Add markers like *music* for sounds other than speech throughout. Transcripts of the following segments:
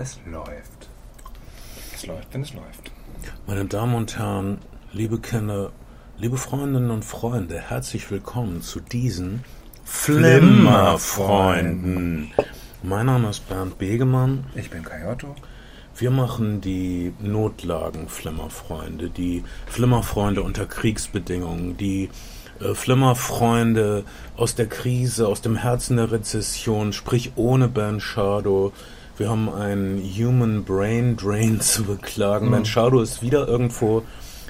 es läuft. Es läuft, wenn es läuft. Meine Damen und Herren, liebe Kinder, liebe Freundinnen und Freunde, herzlich willkommen zu diesen Flimmerfreunden. Mein Name ist Bernd Begemann. Ich bin Kayotto. Wir machen die Notlagen-Flimmerfreunde, die Flimmerfreunde unter Kriegsbedingungen, die äh, Flimmerfreunde aus der Krise, aus dem Herzen der Rezession, sprich ohne Ben Shadow. Wir haben einen Human Brain Drain *laughs* zu beklagen. Mhm. Ben Shadow ist wieder irgendwo,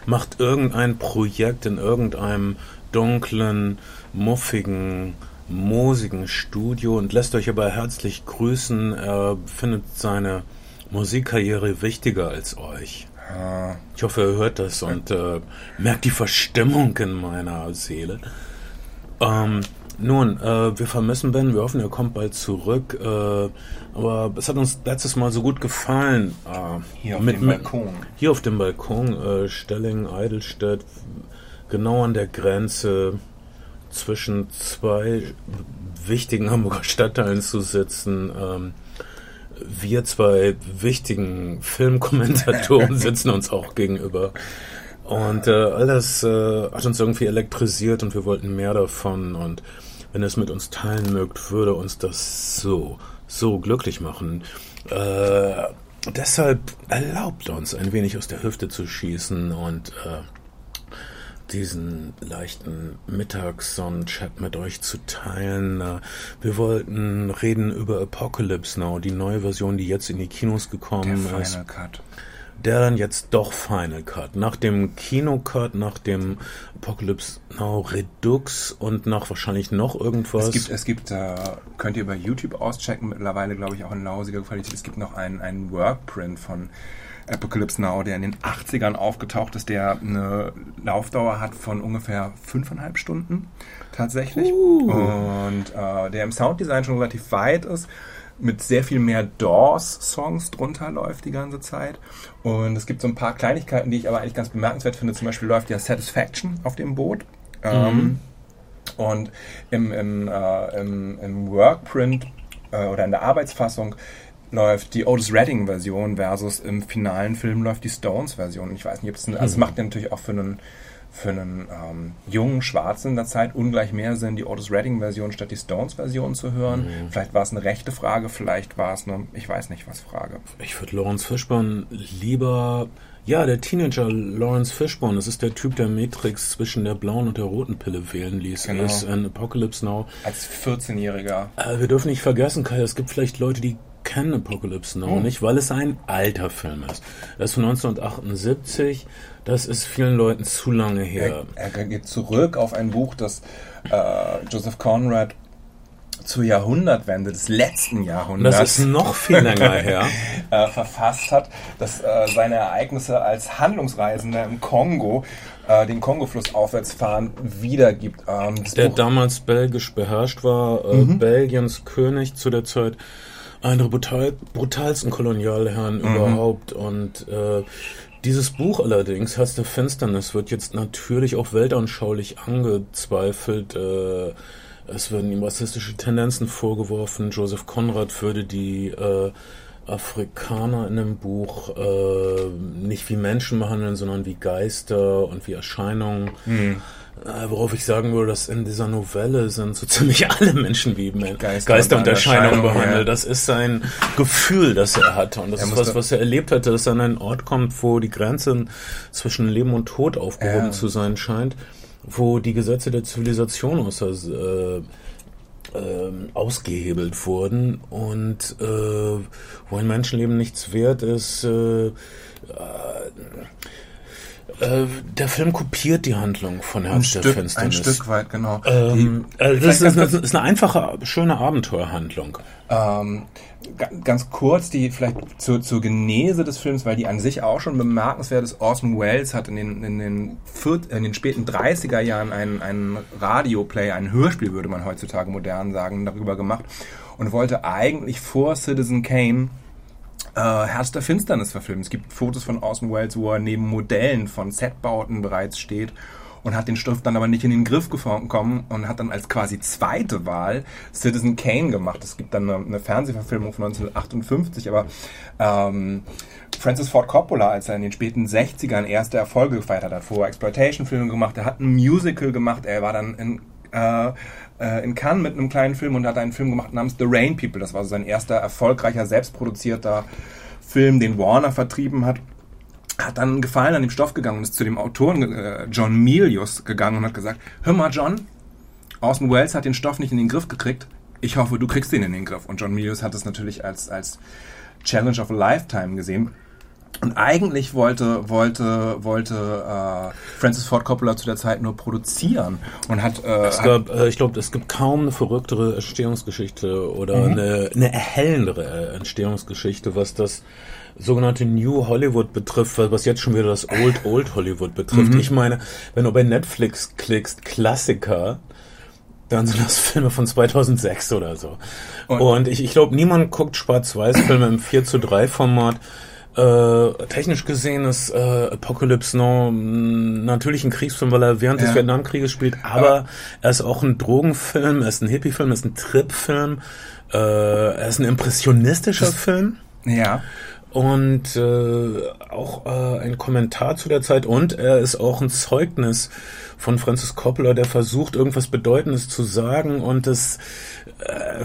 macht irgendein Projekt in irgendeinem dunklen, muffigen, moosigen Studio und lässt euch aber herzlich grüßen. Er findet seine Musikkarriere wichtiger als euch. Ich hoffe, ihr hört das und äh, merkt die Verstimmung in meiner Seele. Ähm, nun, äh, wir vermissen Ben, wir hoffen, er kommt bald zurück. Äh, aber es hat uns letztes Mal so gut gefallen. Äh, hier auf mit, dem Balkon. Hier auf dem Balkon, äh, Stelling, Eidelstedt, genau an der Grenze zwischen zwei wichtigen Hamburger Stadtteilen zu sitzen. Ähm, wir zwei wichtigen Filmkommentatoren *laughs* sitzen uns auch gegenüber. Und äh, all das äh, hat uns irgendwie elektrisiert und wir wollten mehr davon. Und wenn ihr es mit uns teilen mögt, würde uns das so, so glücklich machen. Äh, deshalb erlaubt uns ein wenig aus der Hüfte zu schießen und äh, diesen leichten Mittagssonnenchat mit euch zu teilen. Wir wollten reden über Apocalypse Now, die neue Version, die jetzt in die Kinos gekommen der ist. Final Cut. Der dann jetzt doch Final Cut. Nach dem Kinocut, nach dem Apocalypse Now Redux und nach wahrscheinlich noch irgendwas. Es gibt, es gibt äh, könnt ihr bei YouTube auschecken, mittlerweile glaube ich auch in lausiger Qualität. Es gibt noch einen Workprint von Apocalypse Now, der in den 80ern aufgetaucht ist, der eine Laufdauer hat von ungefähr fünfeinhalb Stunden tatsächlich. Uh. Und äh, der im Sounddesign schon relativ weit ist mit sehr viel mehr Doors-Songs drunter läuft die ganze Zeit. Und es gibt so ein paar Kleinigkeiten, die ich aber eigentlich ganz bemerkenswert finde. Zum Beispiel läuft ja Satisfaction auf dem Boot. Mhm. Ähm, und im, im, äh, im, im Workprint äh, oder in der Arbeitsfassung läuft die Otis Redding Version versus im finalen Film läuft die Stones Version. Ich weiß nicht, ob es, also es mhm. macht natürlich auch für einen für einen ähm, jungen Schwarzen in der Zeit ungleich mehr Sinn, die Otis Redding Version statt die Stones Version zu hören. Mhm. Vielleicht war es eine rechte Frage, vielleicht war es eine, ich weiß nicht was Frage. Ich würde Lawrence Fishburne lieber ja, der Teenager Lawrence Fishburne, das ist der Typ, der Matrix zwischen der blauen und der roten Pille wählen ließ. Genau. Ist in Apocalypse Now. Als 14-Jähriger. Äh, wir dürfen nicht vergessen, Kai, es gibt vielleicht Leute, die kennen Apocalypse Now oh. nicht, weil es ein alter Film ist. Er ist von 1978. Das ist vielen Leuten zu lange her. Er, er geht zurück auf ein Buch, das äh, Joseph Conrad zur Jahrhundertwende des letzten Jahrhunderts. Das ist noch viel länger her. *laughs* äh, verfasst hat, das äh, seine Ereignisse als Handlungsreisender im Kongo äh, den Kongo-Fluss aufwärts fahren wiedergibt. Ähm, der Buch damals belgisch beherrscht war, äh, mhm. Belgiens König zu der Zeit einer der brutal, brutalsten Kolonialherren mhm. überhaupt. Und äh, dieses Buch allerdings, Herz der Finsternis, wird jetzt natürlich auch weltanschaulich angezweifelt. Äh, es werden ihm rassistische Tendenzen vorgeworfen. Joseph Conrad würde die äh, Afrikaner in dem Buch äh, nicht wie Menschen behandeln, sondern wie Geister und wie Erscheinungen. Mhm. Äh, worauf ich sagen würde, dass in dieser Novelle sind so *laughs* ziemlich alle Menschen wie Geister, Geister und Erscheinungen behandelt. Ja. Das ist sein Gefühl, das er hatte. Und das er ist was, was er erlebt hatte, dass er an einen Ort kommt, wo die Grenze zwischen Leben und Tod aufgehoben ja. zu sein scheint, wo die Gesetze der Zivilisation außer, äh, äh, ausgehebelt wurden und äh, wo ein Menschenleben nichts wert ist. Äh, der Film kopiert die Handlung von Herz ein der Stück, Finsternis. Ein Stück weit, genau. Ähm, die, äh, das, ist, das, ist, eine einfache, schöne Abenteuerhandlung. Ähm, ganz kurz, die vielleicht zur, zur Genese des Films, weil die an sich auch schon bemerkenswert ist. Orson Welles hat in den, in den, vier, in den späten 30er Jahren einen, einen Radioplay, ein Hörspiel, würde man heutzutage modern sagen, darüber gemacht und wollte eigentlich vor Citizen Kane äh, Herz der Finsternis verfilmt. Es gibt Fotos von Orson Welles, wo er neben Modellen von Setbauten bereits steht und hat den Stoff dann aber nicht in den Griff bekommen und hat dann als quasi zweite Wahl Citizen Kane gemacht. Es gibt dann eine, eine Fernsehverfilmung von 1958, aber ähm, Francis Ford Coppola, als er in den späten 60ern erste Erfolge gefeiert hat, hat vorher Exploitation-Filme gemacht, er hat ein Musical gemacht, er war dann in äh, äh, in Cannes mit einem kleinen Film und hat einen Film gemacht namens The Rain People. Das war so sein erster erfolgreicher, selbstproduzierter Film, den Warner vertrieben hat. Hat dann Gefallen an dem Stoff gegangen und ist zu dem Autoren äh, John Milius gegangen und hat gesagt, hör mal John, Orson Welles hat den Stoff nicht in den Griff gekriegt. Ich hoffe, du kriegst den in den Griff. Und John Milius hat es natürlich als, als Challenge of a Lifetime gesehen. Und eigentlich wollte, wollte, wollte äh, Francis Ford Coppola zu der Zeit nur produzieren und hat. Äh, es gab, äh, ich glaube, es gibt kaum eine verrücktere Entstehungsgeschichte oder mhm. eine, eine erhellendere Entstehungsgeschichte, was das sogenannte New Hollywood betrifft, was jetzt schon wieder das Old Old Hollywood betrifft. Mhm. Ich meine, wenn du bei Netflix klickst, Klassiker, dann sind das Filme von 2006 oder so. Und, und ich, ich glaube, niemand guckt Schwarz-Weiß-Filme im 4 zu 3 Format äh, technisch gesehen ist äh, Apocalypse Now natürlich ein Kriegsfilm, weil er während ja. des Vietnamkrieges spielt, aber ja. er ist auch ein Drogenfilm, er ist ein Hippiefilm, er ist ein Tripfilm, äh, er ist ein impressionistischer das, Film. Ja. Und äh, auch äh, ein Kommentar zu der Zeit und er ist auch ein Zeugnis von Francis Coppola, der versucht, irgendwas Bedeutendes zu sagen und das äh,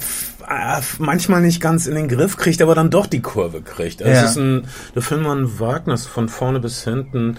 manchmal nicht ganz in den Griff kriegt, aber dann doch die Kurve kriegt. Also ja. Es ist ein, der Film war ein Wagnis von vorne bis hinten.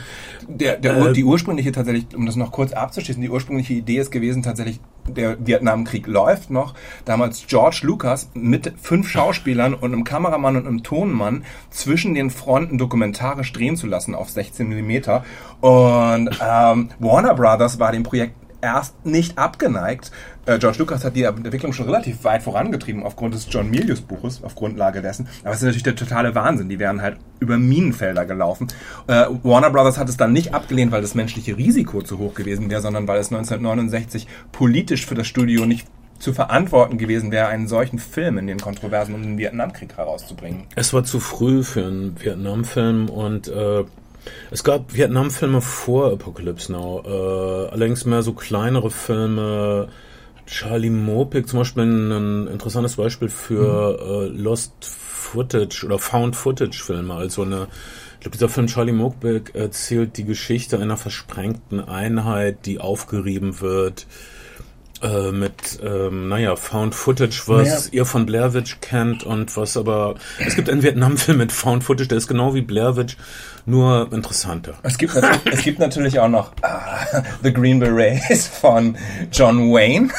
Der, der, äh, die ursprüngliche tatsächlich, um das noch kurz abzuschließen, die ursprüngliche Idee ist gewesen tatsächlich, der Vietnamkrieg läuft noch. Damals George Lucas mit fünf Schauspielern und einem Kameramann und einem Tonmann zwischen den Fronten dokumentarisch drehen zu lassen auf 16 Millimeter. Und ähm, Warner Brothers war dem Projekt erst nicht abgeneigt. Äh, George Lucas hat die Entwicklung schon relativ weit vorangetrieben aufgrund des John Milius Buches, auf Grundlage dessen. Aber es ist natürlich der totale Wahnsinn. Die wären halt über Minenfelder gelaufen. Äh, Warner Brothers hat es dann nicht abgelehnt, weil das menschliche Risiko zu hoch gewesen wäre, sondern weil es 1969 politisch für das Studio nicht zu verantworten gewesen wäre, einen solchen Film in den Kontroversen um den Vietnamkrieg herauszubringen. Es war zu früh für einen Vietnamfilm und äh, es gab Vietnam-Filme vor Apocalypse Now, äh, allerdings mehr so kleinere Filme. Charlie Mopik zum Beispiel ein interessantes Beispiel für mhm. äh, Lost Footage oder Found Footage Filme. Also eine, ich glaube, dieser Film Charlie Mopik erzählt die Geschichte einer versprengten Einheit, die aufgerieben wird äh, mit, ähm, naja, Found Footage, was ja. ihr von Blair Witch kennt und was aber, es gibt einen Vietnam-Film mit Found Footage, der ist genau wie Blair Witch, nur interessanter. Es gibt, es gibt natürlich auch noch uh, The Green Berets von John Wayne.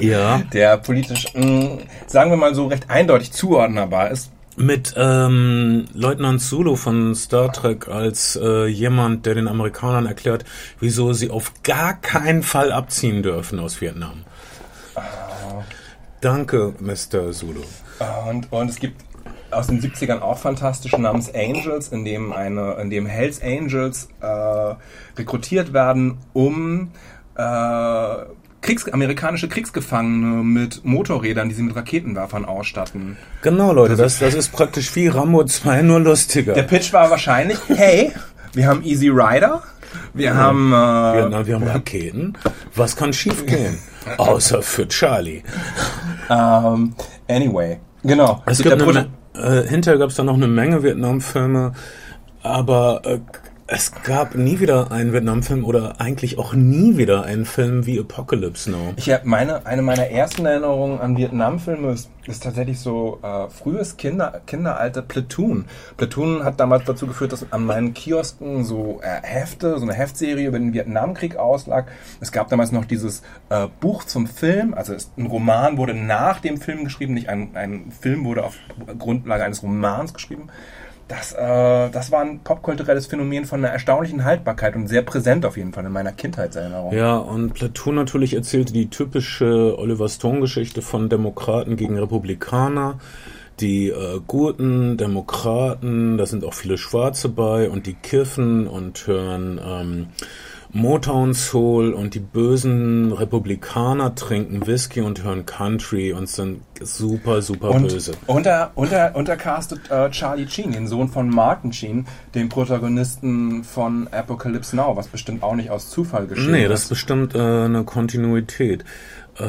ja. Der politisch, mh, mm, sagen wir mal so, recht eindeutig zuordnerbar ist mit ähm, Leutnant Zulu von Star Trek als äh, jemand, der den Amerikanern erklärt, wieso sie auf gar keinen Fall abziehen dürfen aus Vietnam. Uh, Danke, Mr. Zulu. Uh, und, und es gibt aus den 70ern auch fantastische namens Angels, in dem eine, in dem Hells Angels äh, rekrutiert werden, um äh, Kriegs amerikanische Kriegsgefangene mit Motorrädern, die sie mit Raketenwerfern ausstatten. Genau, Leute, das, das ist praktisch wie Rambo 2, nur lustiger. Der Pitch war wahrscheinlich, hey, wir haben Easy Rider, wir ja, haben... Äh, wir, na, wir haben Raketen. Was kann schiefgehen? *laughs* Außer für Charlie. Um, ähm, anyway, genau. Es gibt eine, äh, hinterher gab es dann noch eine Menge Vietnam-Filme, aber äh, es gab nie wieder einen Vietnam-Film oder eigentlich auch nie wieder einen Film wie Apocalypse Now. Ich habe meine, eine meiner ersten Erinnerungen an Vietnam-Filme ist, ist, tatsächlich so äh, frühes Kinder, Kinderalter Platoon. Platoon hat damals dazu geführt, dass an meinen Kiosken so äh, Hefte, so eine Heftserie über den Vietnamkrieg auslag. Es gab damals noch dieses äh, Buch zum Film, also es, ein Roman wurde nach dem Film geschrieben, nicht ein, ein Film wurde auf Grundlage eines Romans geschrieben das, äh, das war ein popkulturelles Phänomen von einer erstaunlichen Haltbarkeit und sehr präsent auf jeden Fall in meiner Kindheitserinnerung. Ja, und Platoon natürlich erzählte die typische Oliver Stone-Geschichte von Demokraten gegen Republikaner. Die äh, guten Demokraten, da sind auch viele Schwarze bei und die kiffen und hören ähm, Motown Soul und die bösen Republikaner trinken Whisky und hören Country und sind super, super Und böse. unter, unter, untercastet äh, Charlie Sheen, den Sohn von Martin Sheen, den Protagonisten von Apocalypse Now, was bestimmt auch nicht aus Zufall geschehen Nee, das ist ist. bestimmt äh, eine Kontinuität, äh,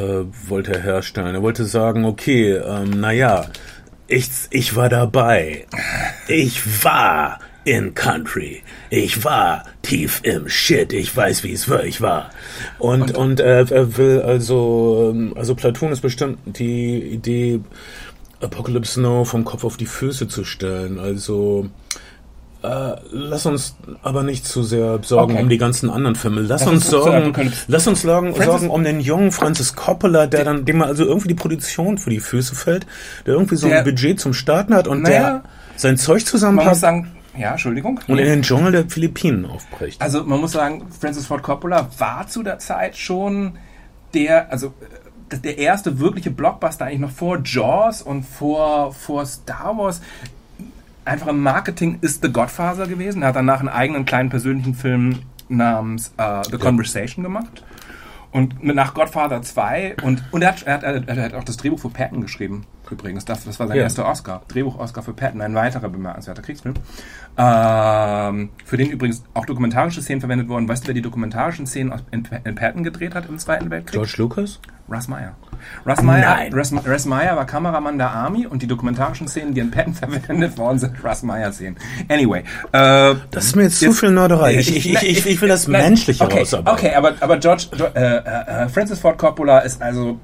wollte er herstellen. Er wollte sagen, okay, ähm, naja, ich, ich war dabei. Ich war in Country. Ich war tief im Shit. Ich weiß, wie es wirklich war. Und, und, äh, er will also, ähm, also Platoon ist bestimmt die Idee, Apocalypse Now vom Kopf auf die Füße zu stellen. Also, äh, lass uns aber nicht zu sehr sorgen Okay. um die ganzen anderen Filme. Lass, Lass uns uns sorgen, lass uns sorgen, sorgen um den jungen Francis Coppola, der dann, dem mal also irgendwie die Produktion für die Füße fällt, der irgendwie so Der- ein Budget zum Starten hat und Naja. der sein Zeug Man muss zusammenpackt sagen, ja, Entschuldigung. und in den Dschungel der Philippinen aufbricht. Also man muss sagen, Francis Ford Coppola war zu der Zeit schon der, also äh, der erste wirkliche Blockbuster eigentlich noch vor Jaws und vor, vor Star Wars. Einfach im Marketing ist The Godfather gewesen. Er hat danach einen eigenen kleinen persönlichen Film namens äh, The Conversation gemacht. Und nach Godfather 2 und, und er, hat, er, hat, er hat auch das Drehbuch für Patton geschrieben, übrigens. Das, das war sein Ja. erster Oscar. Drehbuch-Oscar für Patton, ein weiterer bemerkenswerter Kriegsfilm. Ähm, für den übrigens auch dokumentarische Szenen verwendet wurden. Weißt du, wer die dokumentarischen Szenen in, in Patton gedreht hat im Zweiten Weltkrieg? George Lucas? Russ Meyer. Russ Meyer. Russ, Russ Meyer war Kameramann der Army und die dokumentarischen Szenen, die in Patton *laughs* verwendet worden sind, Russ Meyer Szenen. Anyway. Äh, Das ist mir jetzt zu viel Nörderei. Ich, ich, ich, ich, will das Nein, Menschliche okay, rausarbeiten. Okay, aber, aber George, Jo- äh, äh, Francis Ford Coppola ist also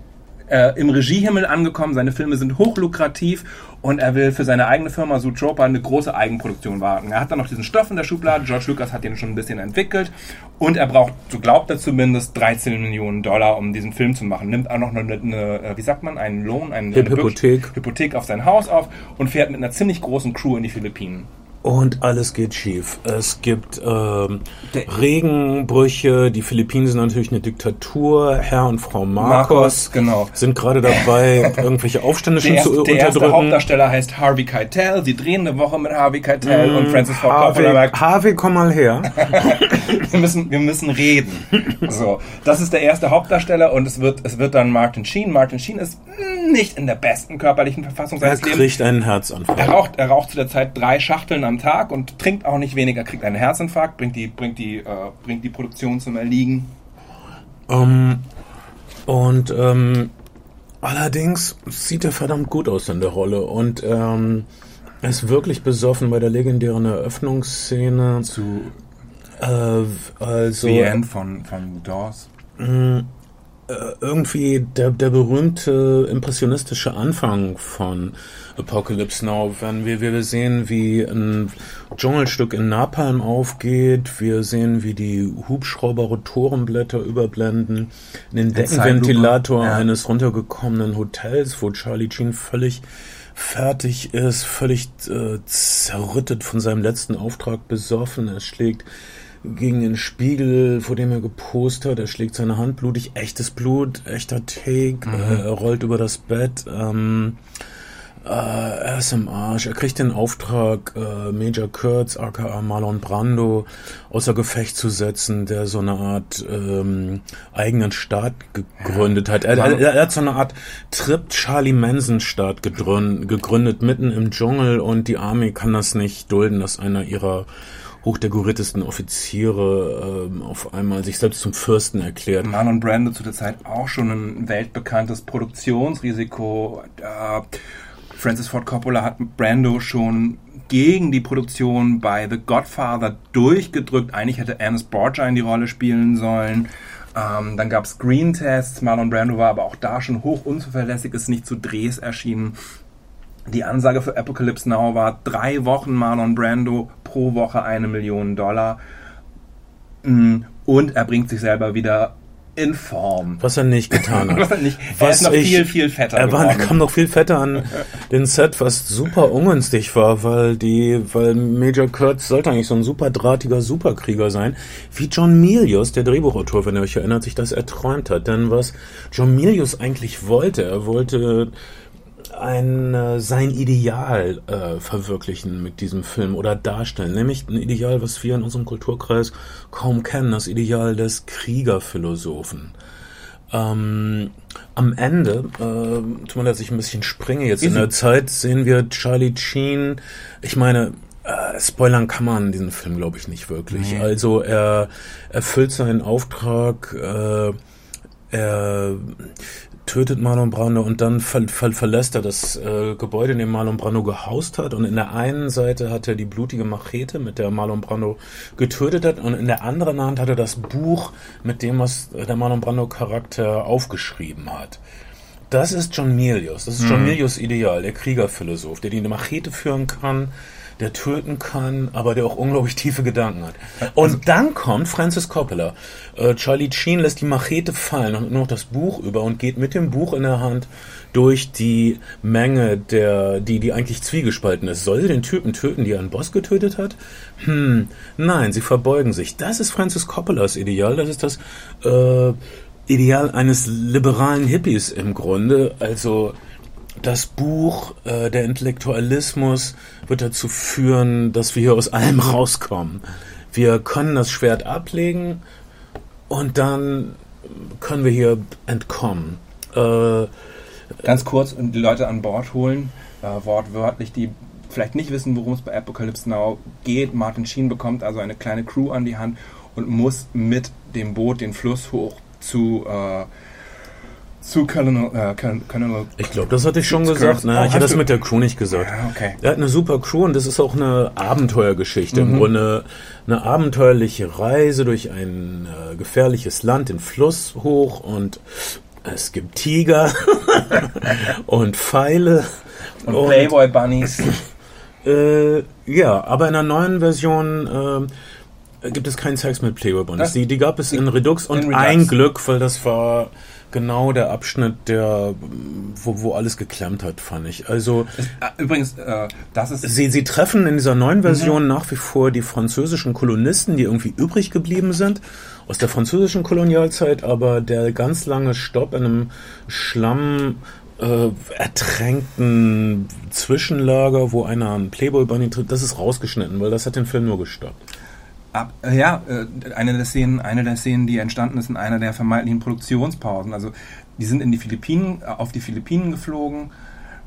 äh, im Regiehimmel angekommen. Seine Filme sind hochlukrativ und er will für seine eigene Firma Zootropa eine große Eigenproduktion wagen. Er hat dann noch diesen Stoff in der Schublade. George Lucas hat den schon ein bisschen entwickelt und er braucht, so glaubt er zumindest, 13 Millionen Dollar, um diesen Film zu machen. Nimmt auch noch eine, eine äh, wie sagt man, einen Lohn, einen, eine Hypothek. Hypothek auf sein Haus auf und fährt mit einer ziemlich großen Crew in die Philippinen. Und alles geht schief. Es gibt ähm, Der- Regenbrüche. Die Philippinen sind natürlich eine Diktatur. Herr und Frau Marcos, Marcos, genau. sind gerade dabei, *laughs* irgendwelche Aufstände schon Der, zu der erste unterdrücken. Hauptdarsteller heißt Harvey Keitel. Sie drehen eine Woche mit Harvey Keitel und Francis Ford Coppola Harvey, merkt, Harvey, komm mal her. *laughs* wir müssen, wir müssen reden. So, das ist der erste Hauptdarsteller und es wird, es wird dann Martin Sheen. Martin Sheen ist mm, nicht in der besten körperlichen Verfassung Er seines Lebens. kriegt einen Er Herzanfall. raucht, er raucht zu der Zeit drei Schachteln am Tag und trinkt auch nicht weniger, kriegt einen Herzinfarkt, bringt die, bringt die, äh, bringt die Produktion zum Erliegen. Ähm, und ähm, allerdings sieht er verdammt gut aus in der Rolle und ähm, er ist wirklich besoffen bei der legendären Eröffnungsszene. Zu Äh, also The End von, von Dawes. Irgendwie der, der berühmte impressionistische Anfang von Apocalypse Now, wenn wir, wir sehen, wie ein Dschungelstück in Napalm aufgeht, wir sehen, wie die Hubschrauber Rotorenblätter überblenden, den Deckenventilator Ja. eines runtergekommenen Hotels, wo Charlie Sheen völlig fertig ist, völlig äh, zerrüttet von seinem letzten Auftrag besoffen. Er schlägt gegen den Spiegel, vor dem er gepost hat. Er schlägt seine Hand blutig, echtes Blut, echter Take. Äh, er rollt über das Bett. Ähm, äh, er ist im Arsch. Er kriegt den Auftrag, äh, Major Kurtz, aka Marlon Brando, außer Gefecht zu setzen, der so eine Art ähm, eigenen Staat gegründet hat. Er, er, er hat so eine Art Trip Charlie Manson Staat gegründet, mitten im Dschungel und die Army kann das nicht dulden, dass einer ihrer hochdekoriertesten Offiziere ähm, auf einmal sich selbst zum Fürsten erklärt. Marlon Brando zu der Zeit auch schon ein weltbekanntes Produktionsrisiko. Äh, Francis Ford Coppola hat Brando schon gegen die Produktion bei The Godfather durchgedrückt. Eigentlich hätte Ernest Borgnine die Rolle spielen sollen. Ähm, dann gab es Screen Tests. Marlon Brando war aber auch da schon hoch unzuverlässig, ist nicht zu Drehs erschienen. Die Ansage für Apocalypse Now war drei Wochen Marlon Brando pro Woche eine Million Dollar. Mm, Und er bringt sich selber wieder in Form. Was er nicht getan hat. *laughs* Was er nicht- er ist noch viel, viel fetter Er war, geworden. kam noch viel fetter an den Set, was super ungünstig war, weil die, weil Major Kurtz sollte eigentlich so ein super drahtiger Superkrieger sein, wie John Milius, der Drehbuchautor, wenn ihr euch erinnert, sich das erträumt hat. Denn was John Milius eigentlich wollte, er wollte ein äh, sein Ideal äh, verwirklichen mit diesem Film oder darstellen, nämlich ein Ideal, was wir in unserem Kulturkreis kaum kennen, das Ideal des Kriegerphilosophen. Ähm, am Ende, äh, tut mir leid, dass ich ein bisschen springe jetzt in der Zeit, sehen wir Charlie Sheen. Ich meine, äh, spoilern kann man diesen Film, glaube ich, nicht wirklich. Nee. Also er erfüllt seinen Auftrag, äh, er tötet Marlon Brando und dann ver ver verlässt er das äh, Gebäude, in dem Marlon Brando gehaust hat. Und in der einen Seite hat er die blutige Machete, mit der Marlon Brando getötet hat. Und in der anderen Hand hat er das Buch, mit dem was der Marlon Brando Charakter aufgeschrieben hat. Das ist John Milius. Das ist John mhm. Milius Ideal, der Kriegerphilosoph, der die Machete führen kann, der töten kann, aber der auch unglaublich tiefe Gedanken hat. Und also, dann kommt Francis Coppola. Äh, Charlie Sheen lässt die Machete fallen und nur noch das Buch über und geht mit dem Buch in der Hand durch die Menge der, die, die eigentlich zwiegespalten ist. Soll sie den Typen töten, die einen Boss getötet hat? Hm, nein, sie verbeugen sich. Das ist Francis Coppolas Ideal. Das ist das, äh, Ideal eines liberalen Hippies im Grunde. Also, das Buch, äh, der Intellektualismus wird dazu führen, dass wir hier aus allem rauskommen. Wir können das Schwert ablegen und dann können wir hier entkommen. Äh, Ganz kurz und die Leute an Bord holen, äh, wortwörtlich, die vielleicht nicht wissen, worum es bei Apocalypse Now geht. Martin Sheen bekommt also eine kleine Crew an die Hand und muss mit dem Boot den Fluss hoch zu äh, zu Colonel, äh, Colonel Ich glaube, das hatte ich schon gesagt. Ne? Oh, ich hatte das mit der Crew nicht gesagt. Ja, okay. Er hat eine super Crew und das ist auch eine Abenteuergeschichte. Mhm. Im Grunde eine abenteuerliche Reise durch ein äh, gefährliches Land, den Fluss hoch und es gibt Tiger *laughs* und Pfeile. Und, und Playboy Bunnies. *clears throat* Äh, ja, aber in der neuen Version äh, gibt es keinen Sex mit Playboy Bunnies. Die, die gab es in Redux und in Redux. ein Glück, weil das war genau der Abschnitt, der wo, wo alles geklemmt hat, fand ich. Also äh, übrigens, äh, das ist sie sie treffen in dieser neuen Version mhm. nach wie vor die französischen Kolonisten, die irgendwie übrig geblieben sind aus der französischen Kolonialzeit, aber der ganz lange Stopp in einem Schlamm äh, ertränkten Zwischenlager, wo einer einen Playboy Bunny tritt, das ist rausgeschnitten, weil das hat den Film nur gestoppt. Ab, äh, ja, äh, eine der Szenen, eine der Szenen, die entstanden ist in einer der vermeintlichen Produktionspausen. Also die sind in die Philippinen, äh, auf die Philippinen geflogen,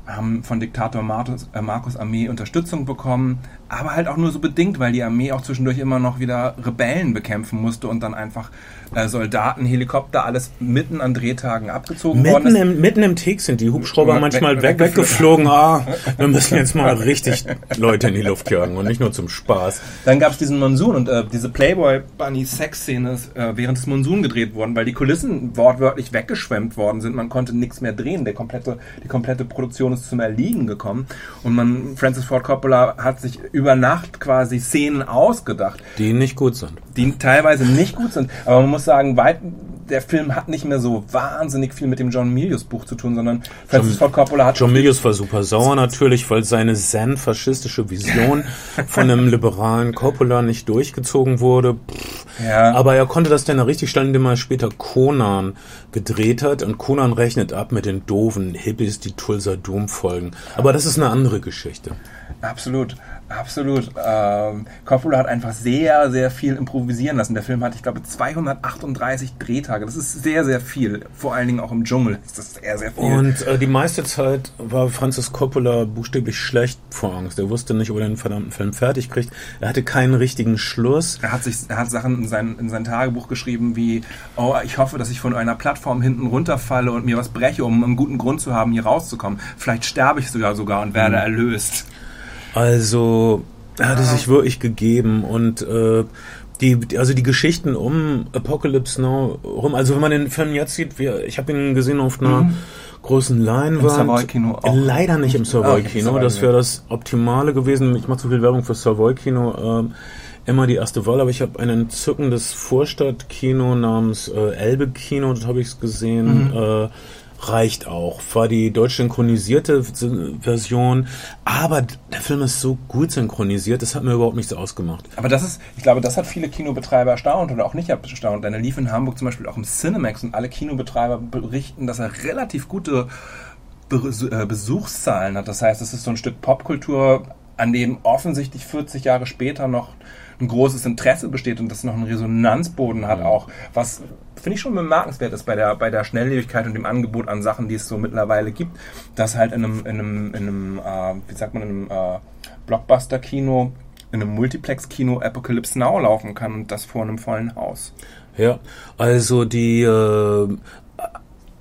haben von Diktator Marcus, äh, Marcos Armee Unterstützung bekommen, aber halt auch nur so bedingt, weil die Armee auch zwischendurch immer noch wieder Rebellen bekämpfen musste und dann einfach äh, Soldaten, Helikopter, alles mitten an Drehtagen abgezogen mitten worden ist. Im, mitten im Tick sind die Hubschrauber manchmal weg, weggeflogen. Ah, *laughs* wir müssen jetzt mal richtig Leute in die Luft jagen und nicht nur zum Spaß. Dann gab es diesen Monsun und äh, diese Playboy-Bunny-Sex-Szene ist äh, während des Monsun gedreht worden, weil die Kulissen wortwörtlich weggeschwemmt worden sind. Man konnte nichts mehr drehen. Der komplette, die komplette Produktion ist zum Erliegen gekommen. Und man, Francis Ford Coppola hat sich über Nacht quasi Szenen ausgedacht. Die nicht gut sind. Die teilweise nicht gut sind. Aber man muss sagen, weit, der Film hat nicht mehr so wahnsinnig viel mit dem John Milius Buch zu tun, sondern Francis Ford Coppola hat... John Milius war super sauer natürlich, weil seine zen-faschistische Vision *laughs* von einem liberalen Coppola nicht durchgezogen wurde. Ja. Aber er konnte das dann richtig stellen, indem er später Conan gedreht hat und Conan rechnet ab mit den doofen Hippies, die Tulsa Doom folgen. Aber das ist eine andere Geschichte. Absolut. Absolut. Ähm, Coppola hat einfach sehr, sehr viel improvisieren lassen. Der Film hat, ich glaube, 238 Drehtage. Das ist sehr, sehr viel. Vor allen Dingen auch im Dschungel ist das sehr, sehr viel. Und äh, die meiste Zeit war Francis Coppola buchstäblich schlecht vor Angst. Er wusste nicht, ob er den verdammten Film fertig kriegt. Er hatte keinen richtigen Schluss. Er hat sich, er hat Sachen in sein, in sein Tagebuch geschrieben wie, oh, ich hoffe, dass ich von einer Plattform hinten runterfalle und mir was breche, um einen guten Grund zu haben, hier rauszukommen. Vielleicht sterbe ich sogar sogar und werde mhm. erlöst. Also er hatte sich wirklich gegeben und äh, die, also die Geschichten um Apocalypse Now rum, also wenn man den Film jetzt sieht, wir, ich habe ihn gesehen auf einer mhm. großen Leinwand. Im auch. Leider nicht im Savoy-Kino, das wäre das Optimale gewesen. Ich mache zu viel Werbung für Savoy-Kino. Ähm, immer die erste Wahl, aber ich habe ein entzückendes Vorstadtkino namens äh, Elbe Kino, dort habe ich es gesehen. Mhm. Äh, reicht auch. War die deutsch synchronisierte Version, aber der Film ist so gut synchronisiert, das hat mir überhaupt nichts ausgemacht. Aber das ist, ich glaube, das hat viele Kinobetreiber erstaunt oder auch nicht erstaunt, denn er lief in Hamburg zum Beispiel auch im Cinemax und alle Kinobetreiber berichten, dass er relativ gute äh, Besuchszahlen hat. Das heißt, es ist so ein Stück Popkultur, an dem offensichtlich 40 Jahre später noch ein großes Interesse besteht und das noch einen Resonanzboden hat, auch was finde ich schon bemerkenswert ist bei der, bei der Schnelllebigkeit und dem Angebot an Sachen, die es so mittlerweile gibt, dass halt in einem, in einem, in einem äh, wie sagt man, in einem äh, Blockbuster-Kino, in einem Multiplex-Kino Apocalypse Now laufen kann und das vor einem vollen Haus. Ja, also die äh,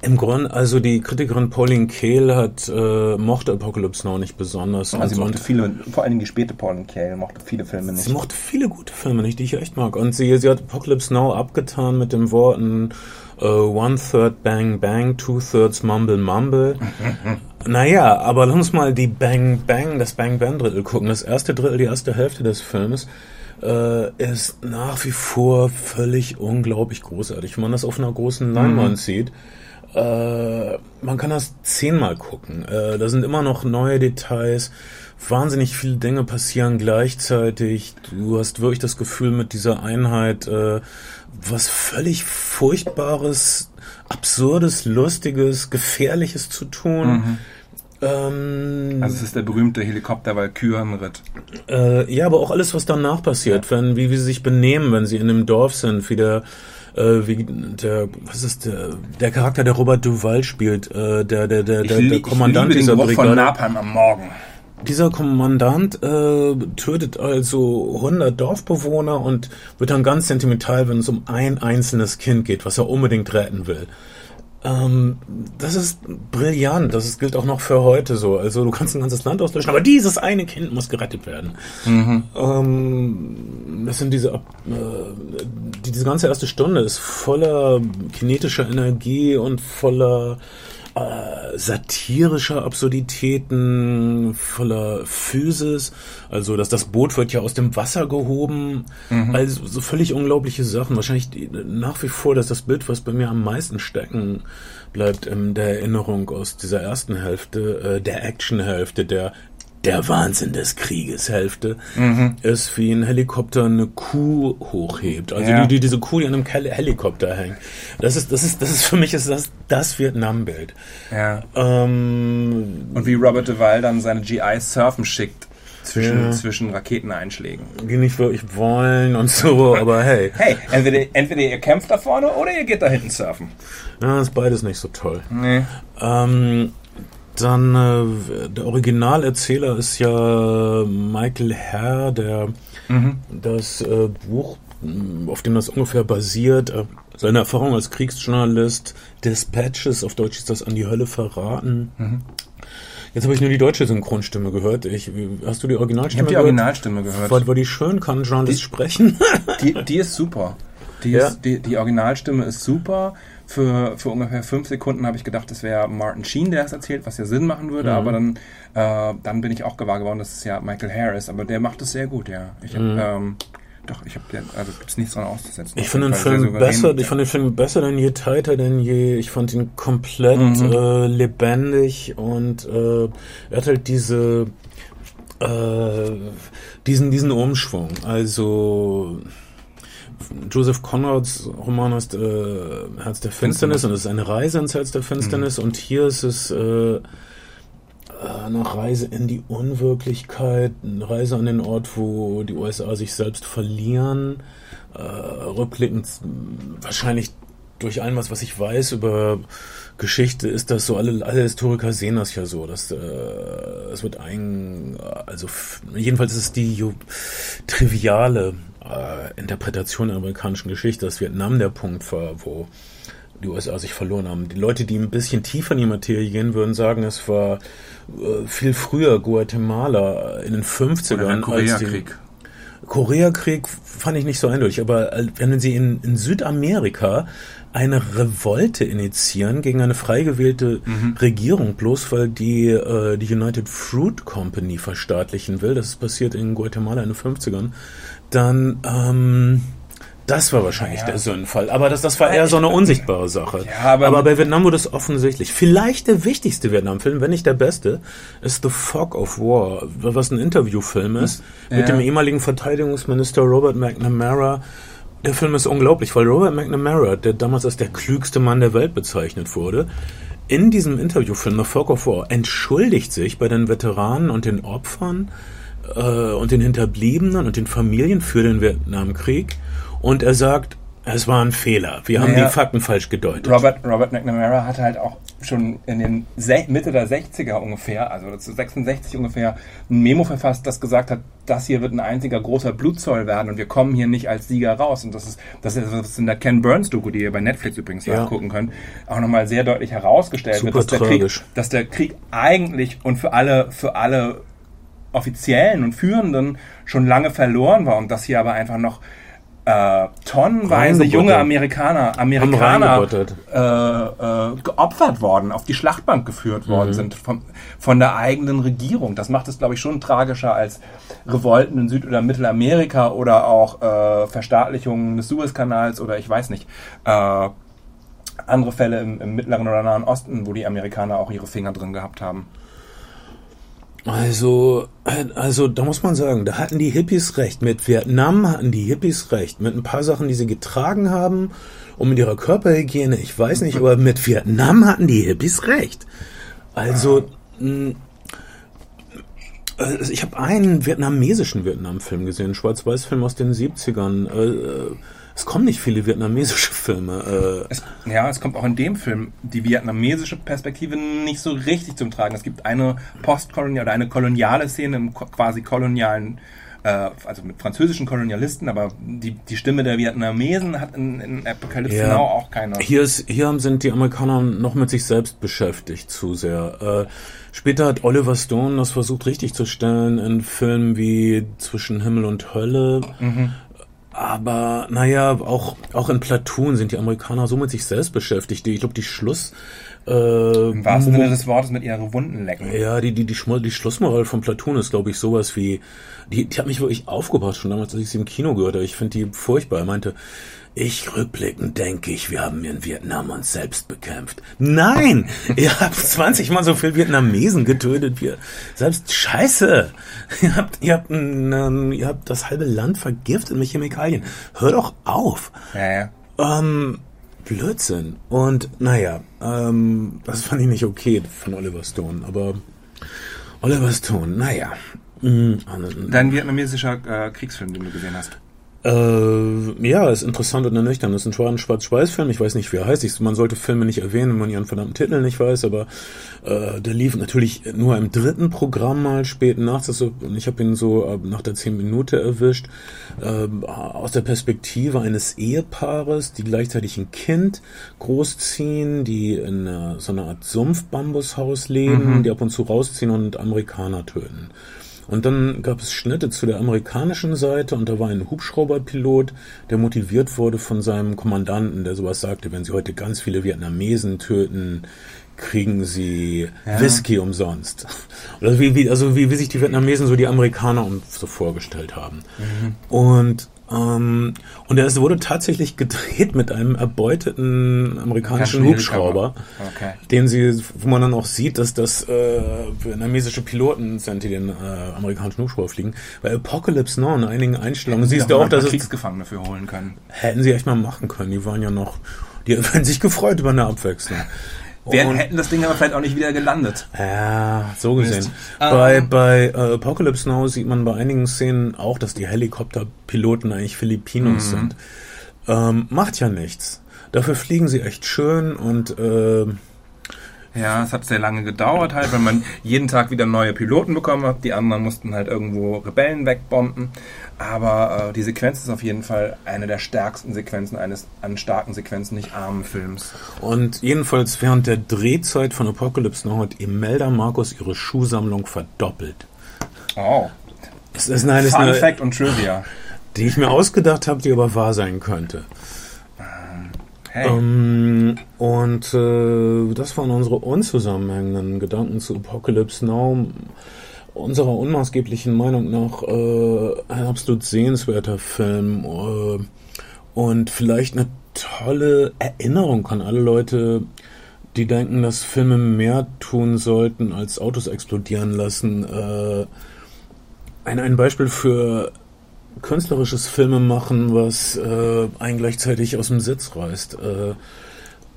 im Grunde, also die Kritikerin Pauline Kael hat äh, mochte Apocalypse Now nicht besonders. Also sie mochte viele, vor allen Dingen die späte Pauline Kael mochte viele Filme nicht. Sie mochte viele gute Filme nicht, die ich echt mag. Und sie, sie hat Apocalypse Now abgetan mit den Worten uh, One Third Bang Bang, Two Thirds Mumble Mumble. *laughs* naja, aber lass uns mal die Bang Bang, das Bang Bang Drittel gucken. Das erste Drittel, die erste Hälfte des Filmes äh, ist nach wie vor völlig unglaublich großartig. Wenn man das auf einer großen Leinwand mhm. sieht, äh, man kann das zehnmal gucken. Äh, da sind immer noch neue Details. Wahnsinnig viele Dinge passieren gleichzeitig. Du hast wirklich das Gefühl, mit dieser Einheit äh, was völlig Furchtbares, Absurdes, Lustiges, Gefährliches zu tun. Mhm. Ähm, also es ist der berühmte Helikopter Valkyrenritt. Äh, ja, aber auch alles, was danach passiert, ja. wenn, wie, wie sie sich benehmen, wenn sie in einem Dorf sind, wie der äh, wie der, was ist der, der Charakter, der Robert Duval spielt, äh, der, der, der, der, der Kommandant ich dieser Brigade. von Napalm am Morgen. Dieser Kommandant äh, tötet also 100 Dorfbewohner und wird dann ganz sentimental, wenn es um ein einzelnes Kind geht, was er unbedingt retten will. Ähm, das ist brillant. Das gilt auch noch für heute so. Also du kannst ein ganzes Land auslöschen, aber dieses eine Kind muss gerettet werden. Mhm. Ähm, das sind diese, äh, die, diese ganze erste Stunde ist voller kinetischer Energie und voller äh, satirischer Absurditäten, voller Physis. Also, dass das Boot wird ja aus dem Wasser gehoben. Mhm. Also, so völlig unglaubliche Sachen. Wahrscheinlich nach wie vor, dass das Bild, was bei mir am meisten stecken bleibt in der Erinnerung aus dieser ersten Hälfte, äh, der Actionhälfte, der der Wahnsinn des Krieges Hälfte mhm. ist, wie ein Helikopter eine Kuh hochhebt. Also ja. die, die, diese Kuh, die an einem Helikopter hängt. Das ist, das ist, das ist für mich ist das, das Vietnam-Bild. Ja. Ähm, Und wie Robert Duvall dann seine GI surfen schickt. Zwischen, ja. zwischen Raketeneinschlägen. Die nicht wirklich wollen und so, aber hey. *laughs* Hey, entweder, entweder ihr kämpft da vorne oder ihr geht da hinten surfen. Ja, ist beides nicht so toll. Nee. Ähm, dann äh, der Originalerzähler ist ja Michael Herr, der mhm. das äh, Buch, auf dem das ungefähr basiert, äh, seine Erfahrung als Kriegsjournalist, Dispatches, auf Deutsch ist das an die Hölle verraten. Mhm. Jetzt habe ich nur die deutsche Synchronstimme gehört. Ich, hast du die Originalstimme gehört? Ich habe die Originalstimme gehört. War, war die schön? Kann Journalist die, sprechen? *laughs* die, die ist super. Die, ja. ist, die, die Originalstimme ist super. Für, für ungefähr fünf Sekunden habe ich gedacht, es wäre Martin Sheen, der es erzählt, was ja Sinn machen würde, mhm. aber dann, äh, dann bin ich auch gewahr geworden, dass es ja Michael Harris, aber der macht es sehr gut, ja. Ich habe mhm. ähm, doch, ich habe also gibt's nichts dran auszusetzen. Ich finde den Film besser, ich fand den Film besser denn je, tighter denn je. Ich fand ihn komplett mhm. äh, lebendig und äh, er hat halt diese äh, diesen diesen Umschwung. Also Joseph Conrads Roman heißt äh, Herz der Finsternis und es ist eine Reise ins Herz der Finsternis mhm. und hier ist es äh, eine Reise in die Unwirklichkeit, eine Reise an den Ort, wo die USA sich selbst verlieren, äh, rückblickend wahrscheinlich durch allem, was, was ich weiß über Geschichte, ist das so, alle, alle Historiker sehen das ja so, dass äh, es wird ein, also jedenfalls ist es die triviale äh, Interpretation der amerikanischen Geschichte, dass Vietnam der Punkt war, wo die USA sich verloren haben. Die Leute, die ein bisschen tiefer in die Materie gehen, würden sagen, es war äh, viel früher Guatemala in den 50ern. Oder der Koreakrieg. Koreakrieg fand ich nicht so eindeutig, aber äh, wenn sie in, in Südamerika eine Revolte initiieren gegen eine frei gewählte mhm. Regierung, bloß weil die äh, die United Fruit Company verstaatlichen will, das ist passiert in Guatemala in den 50ern, dann ähm, das war wahrscheinlich ja. der Sündenfall. Aber das, das war eher so eine unsichtbare Sache. Ja, aber, aber, bei Vietnam wurde es offensichtlich. Vielleicht der wichtigste Vietnam-Film, wenn nicht der beste, ist The Fog of War, was ein Interviewfilm ist, ja. mit dem ehemaligen Verteidigungsminister Robert McNamara. Der Film ist unglaublich, weil Robert McNamara, der damals als der klügste Mann der Welt bezeichnet wurde, in diesem Interviewfilm The Fog of War entschuldigt sich bei den Veteranen und den Opfern äh, und den Hinterbliebenen und den Familien für den Vietnamkrieg und er sagt, es war ein Fehler. Wir haben naja, die Fakten falsch gedeutet. Robert, Robert McNamara hatte halt auch schon in den Se Mitte der 60er ungefähr, also 66 ungefähr, ein Memo verfasst, das gesagt hat, das hier wird ein einziger großer Blutzoll werden und wir kommen hier nicht als Sieger raus. Und das ist, das ist, das in der Ken Burns Doku, die ihr bei Netflix übrigens ja. nachgucken könnt, auch nochmal sehr deutlich herausgestellt Super wird, dass der, Krieg, dass der Krieg eigentlich und für alle, für alle Offiziellen und Führenden schon lange verloren war und dass hier aber einfach noch äh, tonnenweise junge Amerikaner, Amerikaner äh, äh, geopfert worden, auf die Schlachtbank geführt worden mhm. sind von, von der eigenen Regierung. Das macht es, glaube ich, schon tragischer als Revolten in Süd- oder Mittelamerika oder auch äh, Verstaatlichungen des Suezkanals oder ich weiß nicht. Äh, andere Fälle im, im Mittleren oder Nahen Osten, wo die Amerikaner auch ihre Finger drin gehabt haben. Also, also da muss man sagen, da hatten die Hippies recht. Mit Vietnam hatten die Hippies recht. Mit ein paar Sachen, die sie getragen haben und mit ihrer Körperhygiene, ich weiß nicht, aber mit Vietnam hatten die Hippies recht. Also, mh, äh, ich habe einen vietnamesischen Vietnam-Film gesehen, einen Schwarz-Weiß-Film aus den 70ern. Äh, es kommen nicht viele vietnamesische Filme. Äh. Es, ja, es kommt auch in dem Film die vietnamesische Perspektive nicht so richtig zum Tragen. Es gibt eine postkoloniale oder eine koloniale Szene im quasi kolonialen äh, also mit französischen Kolonialisten, aber die, die Stimme der Vietnamesen hat in, in Apocalypse ja. Now auch keiner. Hier, ist, hier sind die Amerikaner noch mit sich selbst beschäftigt zu sehr. Äh, später hat Oliver Stone das versucht richtig zu stellen in Filmen wie Zwischen Himmel und Hölle. Mhm. Aber naja, auch, auch in Platoon sind die Amerikaner so mit sich selbst beschäftigt. Ich glaube, die Schluss. Äh, Im wahrsten Sinne des Wortes mit ihrer Wunden lecken. Ja, die, die, die, die Schlussmoral von Platoon ist, glaube ich, sowas wie. Die, die hat mich wirklich aufgebracht, schon damals, als ich sie im Kino gehört habe. Ich finde die furchtbar. Er meinte, ich rückblickend denke ich, wir haben in Vietnam uns selbst bekämpft. Nein! *laughs* ihr habt 20 mal so viel Vietnamesen getötet wie selbst Scheiße! *laughs* Ihr habt, ihr habt, ein, ihr habt das halbe Land vergiftet mit Chemikalien. Hör doch auf! Ja, ja. Ähm, Blödsinn. Und naja, ähm, das fand ich nicht okay von Oliver Stone, aber Oliver Stone, naja. Mhm. Dein vietnamesischer äh, Kriegsfilm, den du gesehen hast. Äh, ja, ist interessant und ernüchternd. Das ist ein Schwarz-Weiß-Film. Ich weiß nicht, wie er heißt. Ich, man sollte Filme nicht erwähnen, wenn man ihren verdammten Titel nicht weiß. Aber äh, der lief natürlich nur im dritten Programm mal spät nachts. Also, ich habe ihn so äh, nach der zehn Minute erwischt. Äh, aus der Perspektive eines Ehepaares, die gleichzeitig ein Kind großziehen, die in äh, so einer Art Sumpfbambushaus leben, mhm. die ab und zu rausziehen und Amerikaner töten. Und dann gab es Schnitte zu der amerikanischen Seite und da war ein Hubschrauberpilot, der motiviert wurde von seinem Kommandanten, der sowas sagte, wenn sie heute ganz viele Vietnamesen töten, kriegen sie ja. Whisky umsonst. Also wie, wie, also wie, wie sich die Vietnamesen so die Amerikaner so vorgestellt haben. Mhm. Und ähm, und er wurde tatsächlich gedreht mit einem erbeuteten amerikanischen Hubschrauber, okay. den sie, wo man dann auch sieht, dass das äh, vietnamesische Piloten sind, die den äh, amerikanischen Hubschrauber fliegen. Bei Apocalypse Now in einigen Einstellungen siehst du auch, dass Kriegsgefangene für holen können. Hätten sie echt mal machen können. Die waren ja noch, die *laughs* hätten sich gefreut über eine Abwechslung. Wir hätten das Ding aber vielleicht auch nicht wieder gelandet. Ja, so gesehen. Ah. Bei, bei äh, Apocalypse Now sieht man bei einigen Szenen auch, dass die Helikopterpiloten eigentlich Filipinos mhm. sind. Ähm, macht ja nichts. Dafür fliegen sie echt schön und äh, ja, es hat sehr lange gedauert halt, weil man jeden Tag wieder neue Piloten bekommen hat. Die anderen mussten halt irgendwo Rebellen wegbomben. Aber äh, die Sequenz ist auf jeden Fall eine der stärksten Sequenzen eines an starken Sequenzen nicht armen Films. Und jedenfalls während der Drehzeit von Apocalypse Now hat Imelda Markus ihre Schuhsammlung verdoppelt. Oh. Das ist, nein, Fun eine, Fact und Trivia. Die ich mir ausgedacht habe, die aber wahr sein könnte. Hey. Ähm, und äh, das waren unsere unzusammenhängenden Gedanken zu Apocalypse Now. Unserer unmaßgeblichen Meinung nach äh, ein absolut sehenswerter Film äh, und vielleicht eine tolle Erinnerung an alle Leute, die denken, dass Filme mehr tun sollten, als Autos explodieren lassen. Äh, ein, ein Beispiel für künstlerisches Filme machen, was äh, einen gleichzeitig aus dem Sitz reißt. Äh,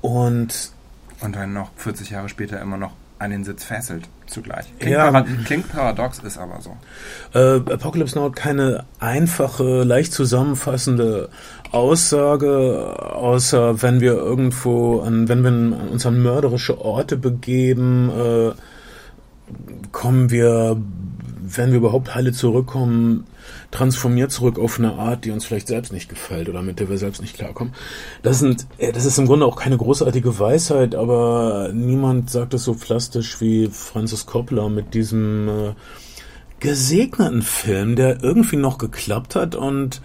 und und dann noch 40 Jahre später immer noch an den Sitz fesselt zugleich. Klingt, Ja. para klingt paradox, ist aber so. Äh, Apocalypse Now hat keine einfache, leicht zusammenfassende Aussage, außer wenn wir irgendwo, an, wenn wir uns an mörderische Orte begeben, äh, kommen wir, wenn wir überhaupt heile zurückkommen, transformiert zurück auf eine Art, die uns vielleicht selbst nicht gefällt oder mit der wir selbst nicht klarkommen. Das sind, äh, das ist im Grunde auch keine großartige Weisheit, aber niemand sagt es so plastisch wie Francis Coppola mit diesem äh, gesegneten Film, der irgendwie noch geklappt hat und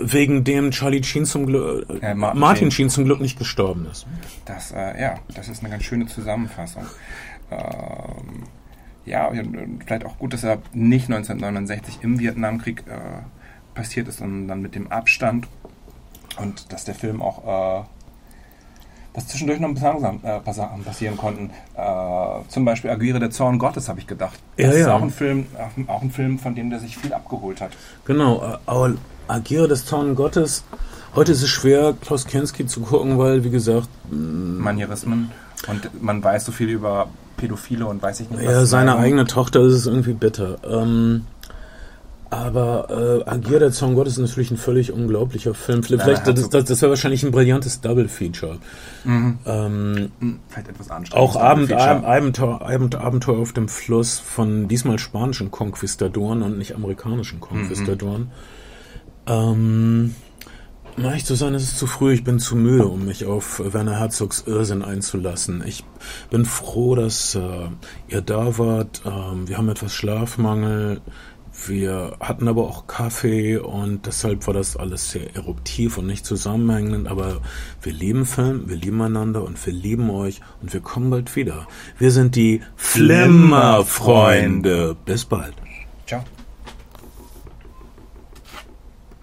wegen dem Charlie Sheen zum Glück, Äh, Martin, Martin Sheen zum Glück nicht gestorben ist. Das, äh, ja, das ist eine ganz schöne Zusammenfassung. Ähm, ja, vielleicht auch gut, dass er nicht 1969 im Vietnamkrieg äh, passiert ist, sondern dann mit dem Abstand und dass der Film auch, äh, dass zwischendurch noch ein paar Sachen, äh, passieren konnten. Äh, zum Beispiel Aguirre, der Zorn Gottes, habe ich gedacht. Das Ja, ist ja. auch ein Film, auch- auch ein Film, von dem der sich viel abgeholt hat. Genau, äh, aber Agiere des Zorn Gottes. Heute ist es schwer, Klaus Kinski zu gucken, weil, wie gesagt, Manierismen und man weiß so viel über Pädophile und weiß ich nicht ja, seine Warum- eigene Tochter ist es irgendwie bitter. Ähm, aber äh, Agier der Zorn Gottes ist natürlich ein völlig unglaublicher Film. Vielleicht, hat das, das, das wäre wahrscheinlich ein brillantes Double-Feature. Mhm. Ähm, Hm, Vielleicht etwas anstrengend. auch Abend, Abenteuer, Abend, Abenteuer auf dem Fluss von diesmal spanischen Konquistadoren und nicht amerikanischen Konquistadoren. Ähm, um ehrlich zu sein, es ist zu früh. Ich bin zu müde, um mich auf Werner Herzogs Irrsinn einzulassen. Ich bin froh, dass äh, ihr da wart. Ähm, wir haben etwas Schlafmangel. Wir hatten aber auch Kaffee und deshalb war das alles sehr eruptiv und nicht zusammenhängend. Aber wir lieben Film, wir lieben einander und wir lieben euch und wir kommen bald wieder. Wir sind die Flimmerfreunde. Bis bald. Ciao.